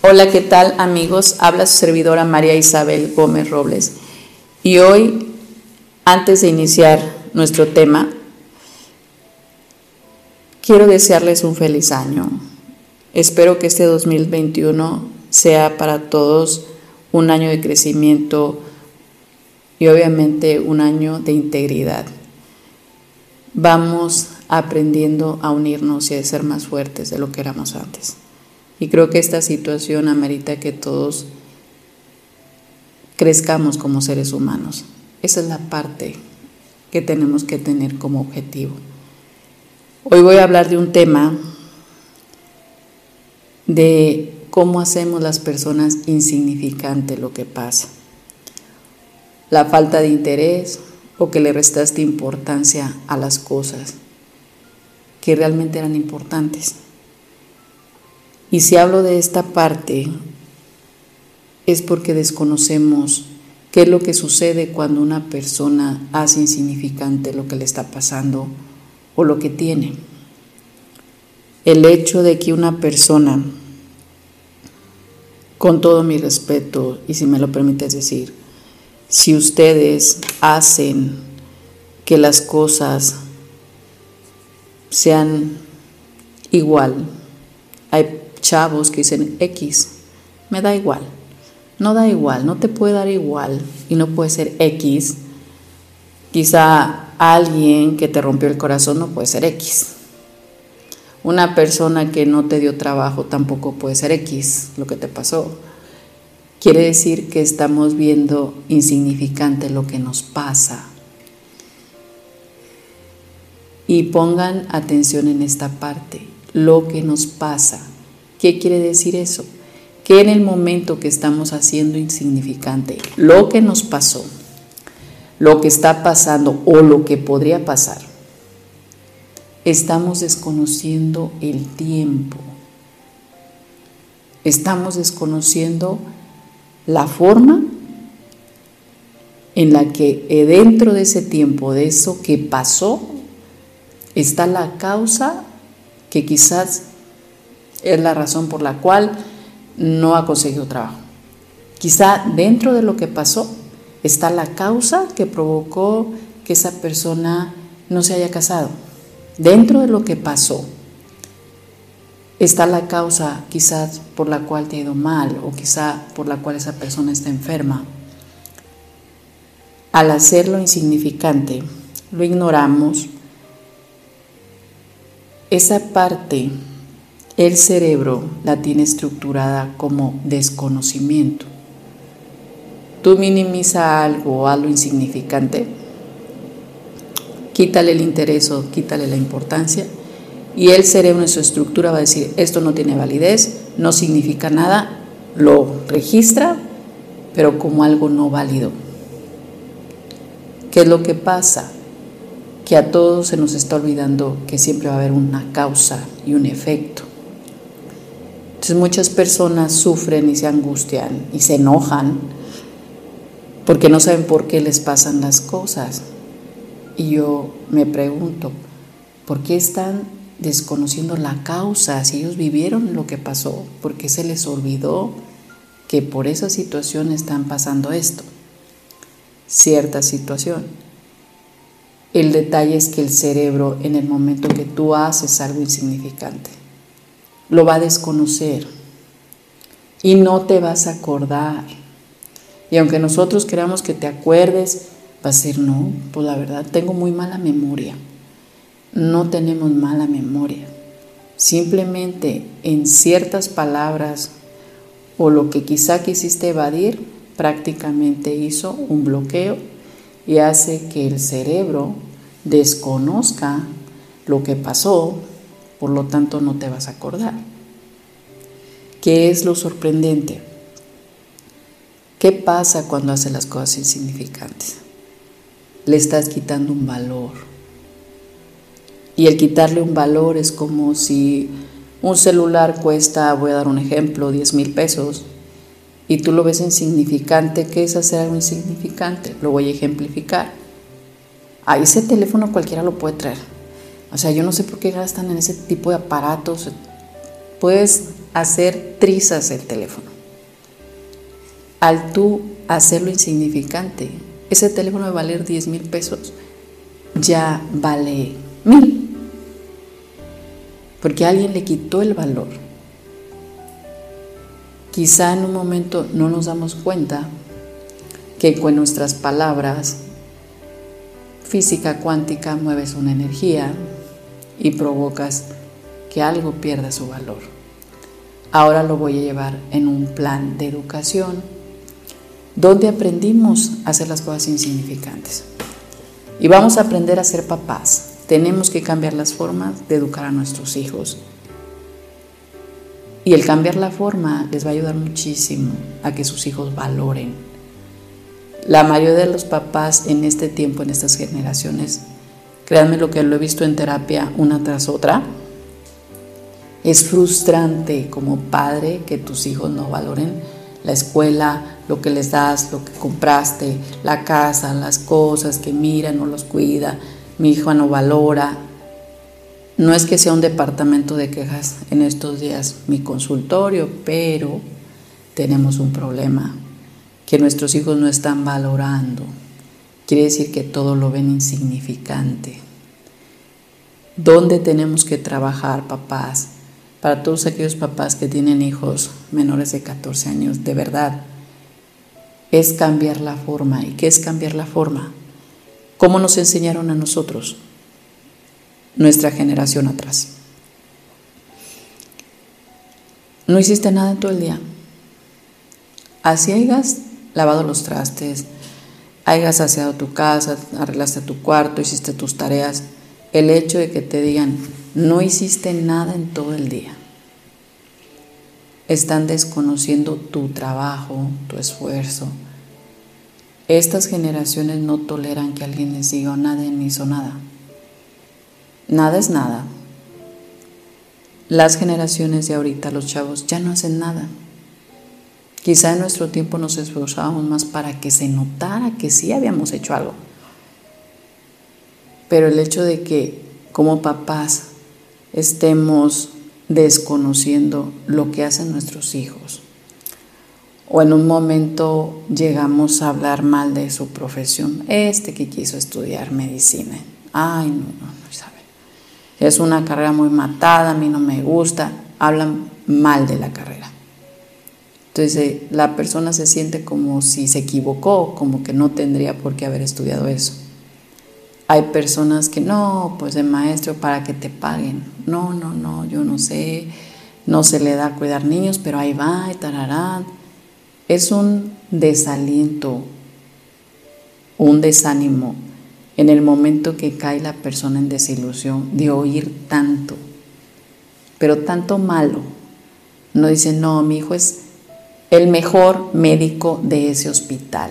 Hola, ¿qué tal amigos? Habla su servidora María Isabel Gómez Robles. Y hoy, antes de iniciar nuestro tema, quiero desearles un feliz año. Espero que este 2021 sea para todos un año de crecimiento y obviamente un año de integridad. Vamos aprendiendo a unirnos y a ser más fuertes de lo que éramos antes. Y creo que esta situación amerita que todos crezcamos como seres humanos. Esa es la parte que tenemos que tener como objetivo. Hoy voy a hablar de un tema de cómo hacemos las personas insignificante lo que pasa. La falta de interés o que le restaste importancia a las cosas que realmente eran importantes. Y si hablo de esta parte, es porque desconocemos qué es lo que sucede cuando una persona hace insignificante lo que le está pasando o lo que tiene. El hecho de que una persona, con todo mi respeto, y si me lo permites decir, si ustedes hacen que las cosas sean igual, hay chavos que dicen X, me da igual. No da igual, no te puede dar igual y no puede ser X. Quizá alguien que te rompió el corazón no puede ser X. Una persona que no te dio trabajo tampoco puede ser X, lo que te pasó. Quiere decir que estamos viendo insignificante lo que nos pasa. Y pongan atención en esta parte, lo que nos pasa. ¿Qué quiere decir eso? Que en el momento que estamos haciendo insignificante lo que nos pasó, lo que está pasando o lo que podría pasar, estamos desconociendo el tiempo. Estamos desconociendo la forma en la que dentro de ese tiempo, de eso que pasó, está la causa que quizás es la razón por la cual no ha conseguido trabajo. Quizá dentro de lo que pasó está la causa que provocó que esa persona no se haya casado. Dentro de lo que pasó está la causa quizás por la cual te ha ido mal o quizá por la cual esa persona está enferma. Al hacerlo insignificante, lo ignoramos. Esa parte el cerebro la tiene estructurada como desconocimiento. Tú minimiza algo o algo insignificante, quítale el interés o quítale la importancia y el cerebro en su estructura va a decir, esto no tiene validez, no significa nada, lo registra, pero como algo no válido. ¿Qué es lo que pasa? Que a todos se nos está olvidando que siempre va a haber una causa y un efecto. Entonces muchas personas sufren y se angustian y se enojan porque no saben por qué les pasan las cosas. Y yo me pregunto, ¿por qué están desconociendo la causa si ellos vivieron lo que pasó? ¿Por qué se les olvidó que por esa situación están pasando esto? Cierta situación. El detalle es que el cerebro en el momento que tú haces algo insignificante, lo va a desconocer y no te vas a acordar. Y aunque nosotros queramos que te acuerdes, va a ser no, pues la verdad tengo muy mala memoria. No tenemos mala memoria. Simplemente en ciertas palabras o lo que quizá quisiste evadir, prácticamente hizo un bloqueo y hace que el cerebro desconozca lo que pasó, por lo tanto no te vas a acordar. ¿Qué es lo sorprendente? ¿Qué pasa cuando haces las cosas insignificantes? Le estás quitando un valor. Y el quitarle un valor es como si un celular cuesta, voy a dar un ejemplo, 10 mil pesos, y tú lo ves insignificante. ¿Qué es hacer algo insignificante? Lo voy a ejemplificar. A ese teléfono cualquiera lo puede traer o sea, yo no sé por qué gastan en ese tipo de aparatos. Puedes hacer trizas el teléfono. Al tú hacerlo insignificante, ese teléfono de valer 10 mil pesos ya vale mil. Porque alguien le quitó el valor. Quizá en un momento no nos damos cuenta que con nuestras palabras, física cuántica, mueves una energía y provocas que algo pierda su valor. Ahora lo voy a llevar en un plan de educación donde aprendimos a hacer las cosas insignificantes. Y vamos a aprender a ser papás. Tenemos que cambiar las formas de educar a nuestros hijos. Y el cambiar la forma les va a ayudar muchísimo a que sus hijos valoren. La mayoría de los papás en este tiempo, en estas generaciones, créanme lo que lo he visto en terapia una tras otra, es frustrante como padre que tus hijos no valoren la escuela, lo que les das, lo que compraste, la casa, las cosas que mira, no los cuida, mi hijo no valora. No es que sea un departamento de quejas en estos días mi consultorio, pero tenemos un problema, que nuestros hijos no están valorando. Quiere decir que todo lo ven insignificante. ¿Dónde tenemos que trabajar, papás? Para todos aquellos papás que tienen hijos menores de 14 años, de verdad, es cambiar la forma. ¿Y qué es cambiar la forma? ¿Cómo nos enseñaron a nosotros? Nuestra generación atrás. No hiciste nada todo el día. Así hayas lavado los trastes, hayas aseado tu casa, arreglaste tu cuarto, hiciste tus tareas. El hecho de que te digan, no hiciste nada en todo el día están desconociendo tu trabajo, tu esfuerzo. Estas generaciones no toleran que alguien les diga nadie me hizo nada. Nada es nada. Las generaciones de ahorita, los chavos, ya no hacen nada. Quizá en nuestro tiempo nos esforzábamos más para que se notara que sí habíamos hecho algo. Pero el hecho de que como papás estemos desconociendo lo que hacen nuestros hijos. O en un momento llegamos a hablar mal de su profesión. Este que quiso estudiar medicina. Ay, no, no, no, sabe. Es una carrera muy matada, a mí no me gusta. Hablan mal de la carrera. Entonces la persona se siente como si se equivocó, como que no tendría por qué haber estudiado eso. Hay personas que no, pues de maestro para que te paguen. No, no, no, yo no sé, no se le da cuidar niños, pero ahí va, y tararán. Es un desaliento, un desánimo en el momento que cae la persona en desilusión de oír tanto, pero tanto malo. No dice, no, mi hijo es el mejor médico de ese hospital.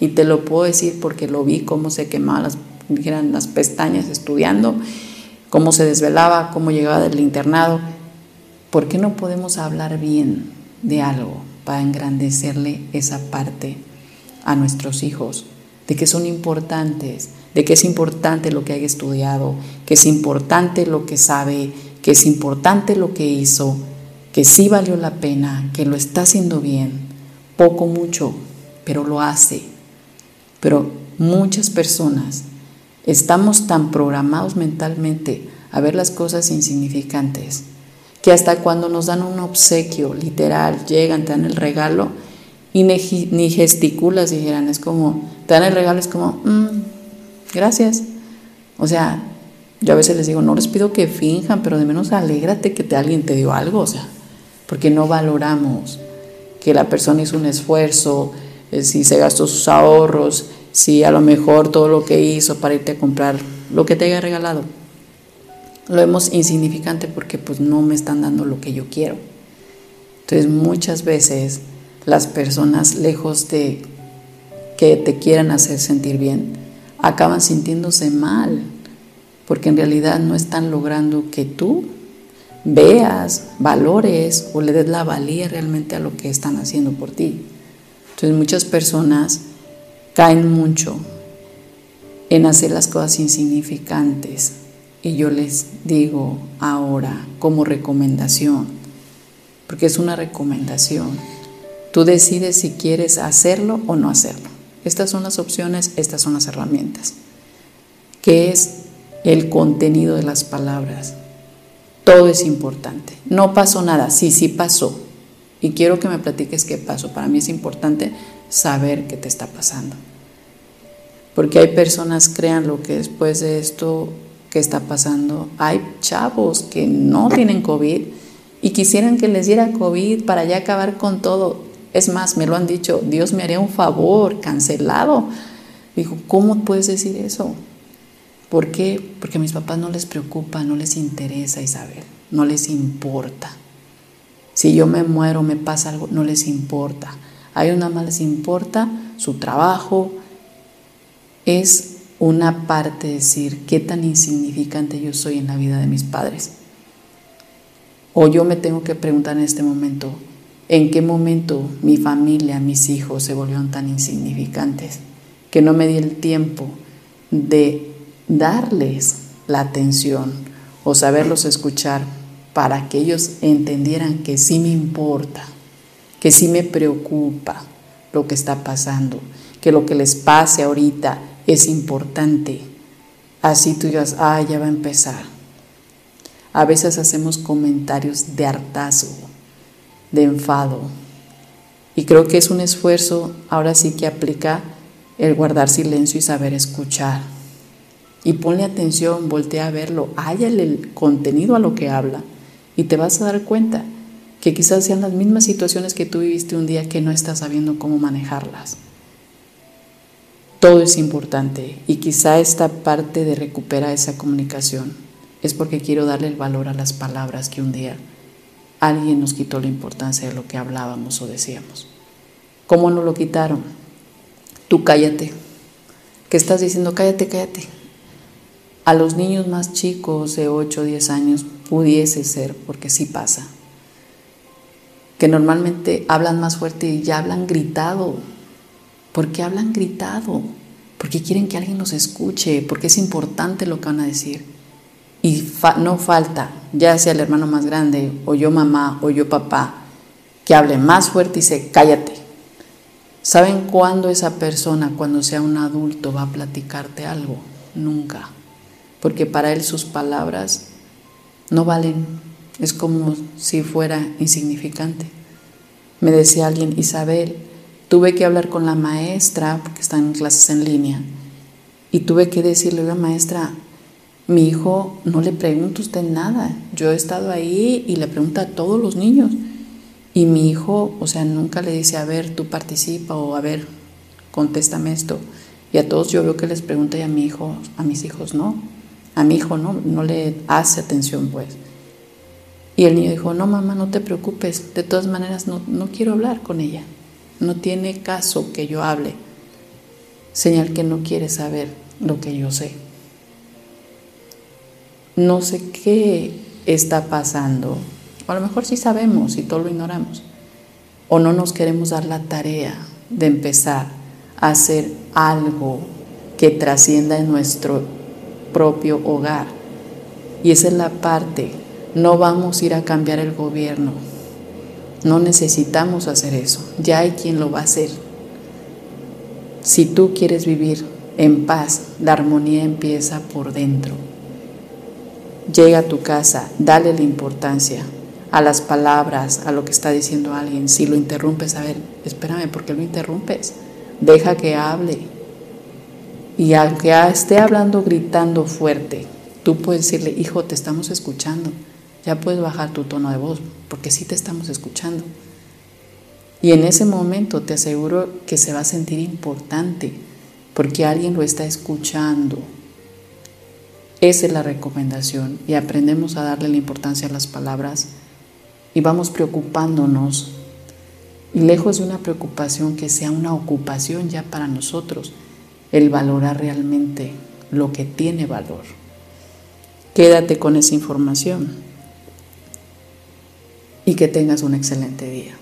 Y te lo puedo decir porque lo vi cómo se quemaban las dijeran las pestañas estudiando, cómo se desvelaba, cómo llegaba del internado. ¿Por qué no podemos hablar bien de algo para engrandecerle esa parte a nuestros hijos? De que son importantes, de que es importante lo que haya estudiado, que es importante lo que sabe, que es importante lo que hizo, que sí valió la pena, que lo está haciendo bien, poco, mucho, pero lo hace. Pero muchas personas Estamos tan programados mentalmente a ver las cosas insignificantes que hasta cuando nos dan un obsequio literal, llegan, te dan el regalo y ni gesticulas, dijeran, es como, te dan el regalo, es como, mm, gracias. O sea, yo a veces les digo, no les pido que finjan, pero de menos alégrate que te, alguien te dio algo, o sea, porque no valoramos que la persona hizo un esfuerzo, eh, si se gastó sus ahorros, si a lo mejor todo lo que hizo para irte a comprar lo que te haya regalado, lo vemos insignificante porque pues no me están dando lo que yo quiero. Entonces muchas veces las personas lejos de que te quieran hacer sentir bien, acaban sintiéndose mal, porque en realidad no están logrando que tú veas, valores o le des la valía realmente a lo que están haciendo por ti. Entonces muchas personas caen mucho en hacer las cosas insignificantes. Y yo les digo ahora como recomendación, porque es una recomendación. Tú decides si quieres hacerlo o no hacerlo. Estas son las opciones, estas son las herramientas. ¿Qué es el contenido de las palabras? Todo es importante. No pasó nada, sí, sí pasó. Y quiero que me platiques qué pasó. Para mí es importante saber qué te está pasando. Porque hay personas, crean lo que después de esto que está pasando, hay chavos que no tienen COVID y quisieran que les diera COVID para ya acabar con todo. Es más, me lo han dicho, Dios me haría un favor, cancelado. Dijo, ¿cómo puedes decir eso? ¿Por qué? Porque a mis papás no les preocupa, no les interesa Isabel, no les importa. Si yo me muero, me pasa algo, no les importa. A ellos nada más les importa su trabajo. Es una parte de decir qué tan insignificante yo soy en la vida de mis padres. O yo me tengo que preguntar en este momento, ¿en qué momento mi familia, mis hijos se volvieron tan insignificantes? Que no me di el tiempo de darles la atención o saberlos escuchar para que ellos entendieran que sí me importa, que sí me preocupa lo que está pasando, que lo que les pase ahorita es importante. Así tú digas, ah, ya va a empezar a veces hacemos comentarios de hartazgo, de enfado. Y creo que es un esfuerzo, ahora sí que aplica el guardar silencio y saber escuchar. Y ponle atención, voltea a verlo, hállale el contenido a lo que habla y te vas a dar cuenta que quizás sean las mismas situaciones que tú viviste un día que no estás sabiendo cómo manejarlas. Todo es importante y quizá esta parte de recuperar esa comunicación es porque quiero darle el valor a las palabras que un día alguien nos quitó la importancia de lo que hablábamos o decíamos. ¿Cómo no lo quitaron? Tú cállate. ¿Qué estás diciendo? Cállate, cállate. A los niños más chicos de 8 o 10 años pudiese ser, porque sí pasa, que normalmente hablan más fuerte y ya hablan gritado. ¿Por qué hablan gritado? Porque quieren que alguien los escuche, porque es importante lo que van a decir. Y no falta, ya sea el hermano más grande, o yo mamá, o yo papá, que hable más fuerte y se cállate. ¿Saben cuándo esa persona, cuando sea un adulto, va a platicarte algo? Nunca. Porque para él sus palabras no valen. Es como si fuera insignificante. Me decía alguien, Isabel, tuve que hablar con la maestra, porque están en clases en línea, y tuve que decirle, la maestra, mi hijo no le pregunta usted nada. Yo he estado ahí y le pregunta a todos los niños. Y mi hijo, o sea, nunca le dice, a ver, tú participa o a ver, contéstame esto. Y a todos yo veo que les pregunta y a mi hijo, a mis hijos no. A mi hijo no, no le hace atención pues. Y el niño dijo, no mamá, no te preocupes, de todas maneras no, no quiero hablar con ella. No tiene caso que yo hable. Señal que no quiere saber lo que yo sé no sé qué está pasando. O a lo mejor sí sabemos y todo lo ignoramos. O no nos queremos dar la tarea de empezar a hacer algo que trascienda en nuestro propio hogar. Y esa es la parte. No vamos a ir a cambiar el gobierno. No necesitamos hacer eso. Ya hay quien lo va a hacer. Si tú quieres vivir en paz, la armonía empieza por dentro. Llega a tu casa, dale la importancia a las palabras, a lo que está diciendo alguien. Si lo interrumpes, a ver, espérame, ¿por qué lo interrumpes? Deja que hable. Y aunque esté hablando, gritando fuerte, tú puedes decirle, hijo, te estamos escuchando. Ya puedes bajar tu tono de voz, porque sí te estamos escuchando. Y en ese momento te aseguro que se va a sentir importante, porque alguien lo está escuchando, esa es la recomendación y aprendemos a darle la importancia a las palabras y vamos preocupándonos. Y lejos de una preocupación que sea una ocupación ya para nosotros, el valorar realmente lo que tiene valor. Quédate con esa información y que tengas un excelente día.